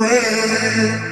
Hey.